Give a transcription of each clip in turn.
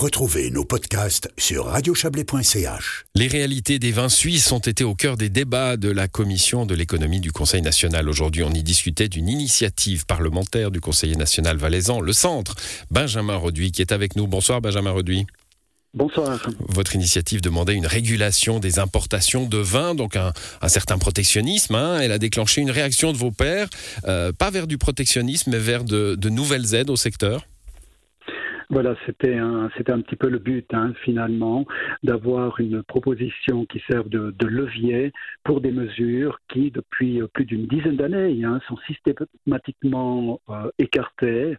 Retrouvez nos podcasts sur radiochablais.ch. Les réalités des vins suisses ont été au cœur des débats de la commission de l'économie du Conseil national. Aujourd'hui, on y discutait d'une initiative parlementaire du conseiller national valaisan, le Centre. Benjamin Reduit qui est avec nous. Bonsoir Benjamin Reduit. Bonsoir. Votre initiative demandait une régulation des importations de vins, donc un, certain protectionnisme. Hein. Elle a déclenché une réaction de vos pairs, euh, pas vers du protectionnisme, mais vers de nouvelles aides au secteur. Voilà, c'était un, c'était un petit peu le but hein, finalement d'avoir une proposition qui serve de, levier pour des mesures qui, depuis plus d'une dizaine d'années, hein, sont systématiquement euh, écartées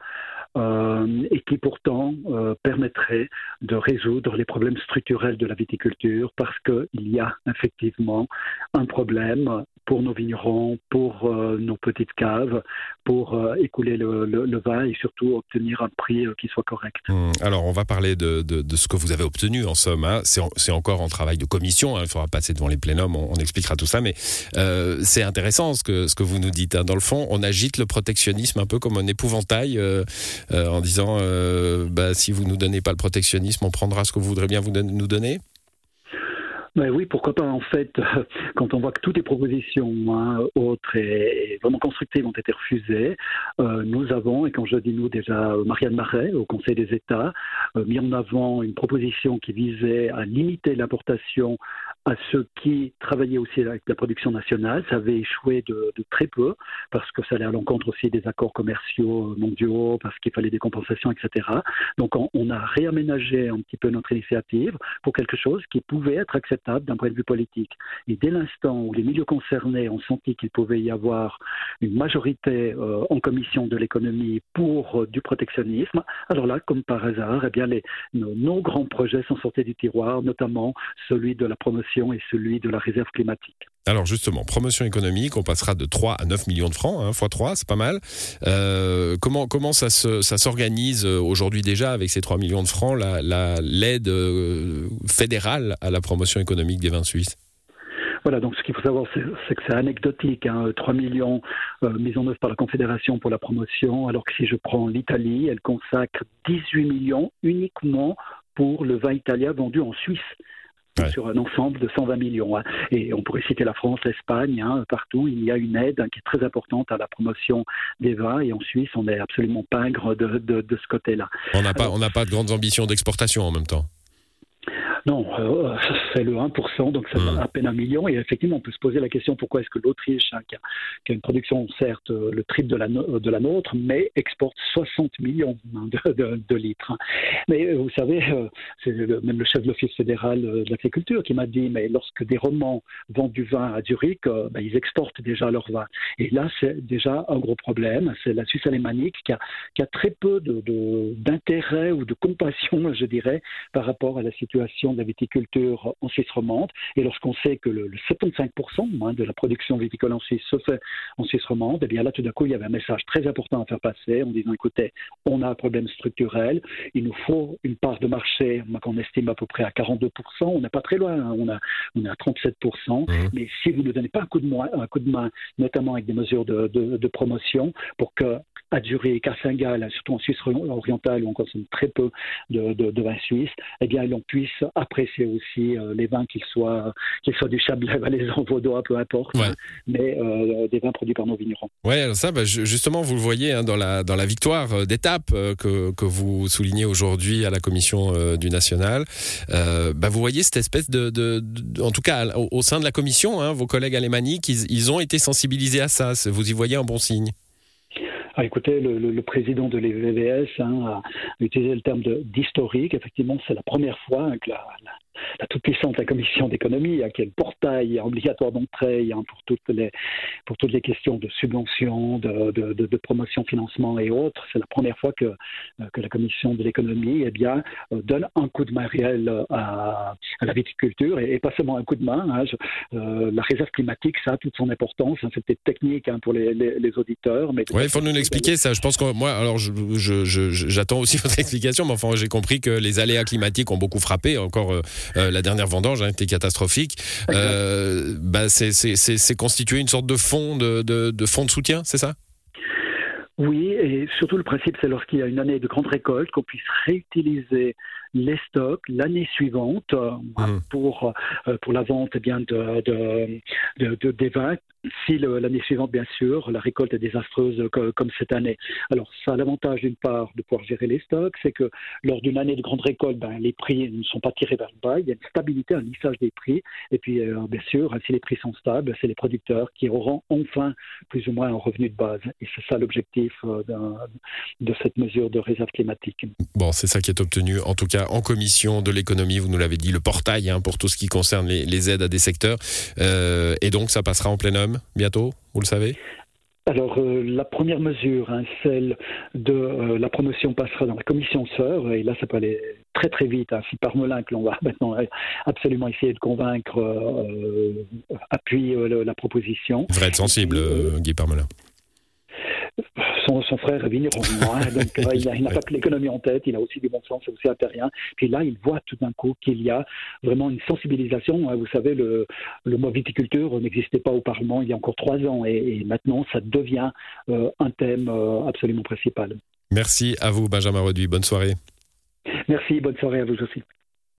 euh, et qui pourtant euh, permettraient de résoudre les problèmes structurels de la viticulture parce qu'il y a effectivement un problème pour nos vignerons, pour euh, nos petites caves, pour euh, écouler le, vin et surtout obtenir un prix euh, qui soit correct. Hum, alors, on va parler de, ce que vous avez obtenu en somme. Hein. C'est encore en travail de commission. Hein. Il faudra passer devant les plénums, on, expliquera tout ça. Mais c'est intéressant ce que, ce que vous nous dites. Hein. Dans le fond, on agite le protectionnisme un peu comme un épouvantail en disant bah, si vous ne nous donnez pas le protectionnisme, on prendra ce que vous voudrez bien vous nous donner oui, pourquoi pas. En fait, quand on voit que toutes les propositions hein, autres et, vraiment constructives ont été refusées, euh, nous avons, et quand je dis nous déjà, Marianne Marais au Conseil des États, euh, mis en avant une proposition qui visait à limiter l'importation à ceux qui travaillaient aussi avec la production nationale. Ça avait échoué de, très peu parce que ça allait à l'encontre aussi des accords commerciaux mondiaux, parce qu'il fallait des compensations, etc. Donc on, on, a réaménagé un petit peu notre initiative pour quelque chose qui pouvait être acceptable d'un point de vue politique. Et dès l'instant où les milieux concernés ont senti qu'il pouvait y avoir une majorité euh, en commission de l'économie pour euh, du protectionnisme, alors là, comme par hasard, eh bien les, nos, nos grands projets sont sortis du tiroir, notamment celui de la promotion et celui de la réserve climatique. Alors justement, promotion économique, on passera de 3 à 9 millions de francs, hein, x 3, c'est pas mal. Euh, comment, comment ça, s'organise euh, aujourd'hui déjà avec ces 3 millions de francs, l'aide la, euh, fédérale à la promotion économique des vins suisses? Voilà, donc ce qu'il faut savoir, c'est que c'est anecdotique. Hein, 3 millions mis en œuvre par la Confédération pour la promotion, alors que si je prends l'Italie, elle consacre 18 millions uniquement pour le vin italien vendu en Suisse sur un ensemble de 120 millions. Hein. Et on pourrait citer la France, l'Espagne, hein, partout, il y a une aide qui est très importante à la promotion des vins. Et en Suisse, on n'est absolument pingre de, de, de ce côté-là. On n'a pas, pas de grandes ambitions d'exportation en même temps. Non, euh, c'est le 1%, donc c'est hmm. à peine un million. Et effectivement, on peut se poser la question pourquoi est-ce que l'Autriche, hein, qui, a, une production certes euh, le triple de la, de la nôtre, mais exporte 60 millions hein, de, litres. Hein. Mais euh, vous savez, c'est même le chef de l'Office fédéral de l'agriculture qui m'a dit, mais lorsque des romans vendent du vin à Zurich, ben, ils exportent déjà leur vin. Et là, c'est déjà un gros problème. C'est la Suisse alémanique qui a, qui a très peu d'intérêt de, ou de compassion, je dirais, par rapport à la situation de la viticulture en Suisse romande. Et lorsqu'on sait que le, 75% hein, de la production viticole en Suisse se fait en Suisse romande, et eh bien là, tout d'un coup, il y avait un message très important à faire passer en disant, écoutez, on a un problème structurel, il nous faut une part de marché qu'on estime à peu près à 42%, on n'est pas très loin, hein. on, a, on est à 37%, mmh. mais si vous ne donnez pas un coup de main, un coup de main notamment avec des mesures de, de promotion, pour que à Zurich, à Saint-Gall, surtout en Suisse orientale où on consomme très peu de, de, vin suisse, eh bien, on puisse apprécier aussi euh, les vins, qu'ils soient, qu'ils soient du Chablais, Valaisan, Vaudois, peu importe, mais euh, des vins produits par nos vignerons. Oui, ça, bah, justement, vous le voyez hein, dans, la, dans la victoire euh, d'étape que, que vous soulignez aujourd'hui à la commission du national. Bah, vous voyez cette espèce de, de, en tout cas, au, sein de la commission, hein, vos collègues alémaniques, ils, ils ont été sensibilisés à ça. Vous y voyez un bon signe ah, écoutez, le, le, président de l'EVVS hein, a utilisé le terme d'historique. Effectivement, c'est la première fois que la, la toute-puissante la commission d'économie, est le portail obligatoire d'entrée pour, toutes les, pour toutes les questions de subvention, de, de, de, promotion, financement et autres. C'est la première fois que, euh, que la commission de l'économie eh bien, euh, donne un coup de main réel à, à la viticulture et, pas seulement un coup de main. Hein, euh, la réserve climatique, ça a toute son importance. Hein, technique hein, pour les, auditeurs. Mais il faut nous l'expliquer ça. Je pense que moi, alors j'attends aussi votre explication, mais enfin, j'ai compris que les aléas climatiques ont beaucoup frappé. Encore euh, la dernière vendange hein, était catastrophique. Euh, bah, c'est constitué une sorte de fonds de, de, de, fonds de soutien, c'est ça? Oui, et surtout le principe, c'est lorsqu'il y a une année de grande récolte, qu'on puisse réutiliser les stocks l'année suivante euh, mmh. pour, euh, pour la vente eh bien, de, de, de, des vins si l'année suivante, bien sûr, la récolte est désastreuse comme cette année. Alors, ça a l'avantage, d'une part, de pouvoir gérer les stocks, c'est que lors d'une année de grande récolte, ben, les prix ne sont pas tirés vers le bas, il y a une stabilité, un lissage des prix, et puis, euh, bien sûr, si les prix sont stables, c'est les producteurs qui auront enfin plus ou moins un revenu de base. Et c'est ça l'objectif de cette mesure de réserve climatique. Bon, c'est ça qui est obtenu, en tout cas, en commission de l'économie, vous nous l'avez dit, le portail hein, pour tout ce qui concerne les, aides à des secteurs. Euh, et donc, ça passera en plein homme bientôt, vous le savez? Alors, euh, la première mesure, hein, celle de euh, la promotion passera dans la commission sœur, et là, ça peut aller très très vite. Hein. Si Parmelin, que l'on va maintenant absolument essayer de convaincre, euh, appuie la proposition. Il devrait être sensible, Guy Parmelin son, frère est vigneron, donc euh, il n'a pas que l'économie en tête, il a aussi du bon sens, c'est aussi impérien. Puis là, il voit tout d'un coup qu'il y a vraiment une sensibilisation. Hein. Vous savez, le, le mot viticulture n'existait pas au Parlement il y a encore trois ans, et, maintenant, ça devient euh, un thème euh, absolument principal. Merci à vous, Benjamin Reduit. Bonne soirée. Merci, bonne soirée à vous aussi.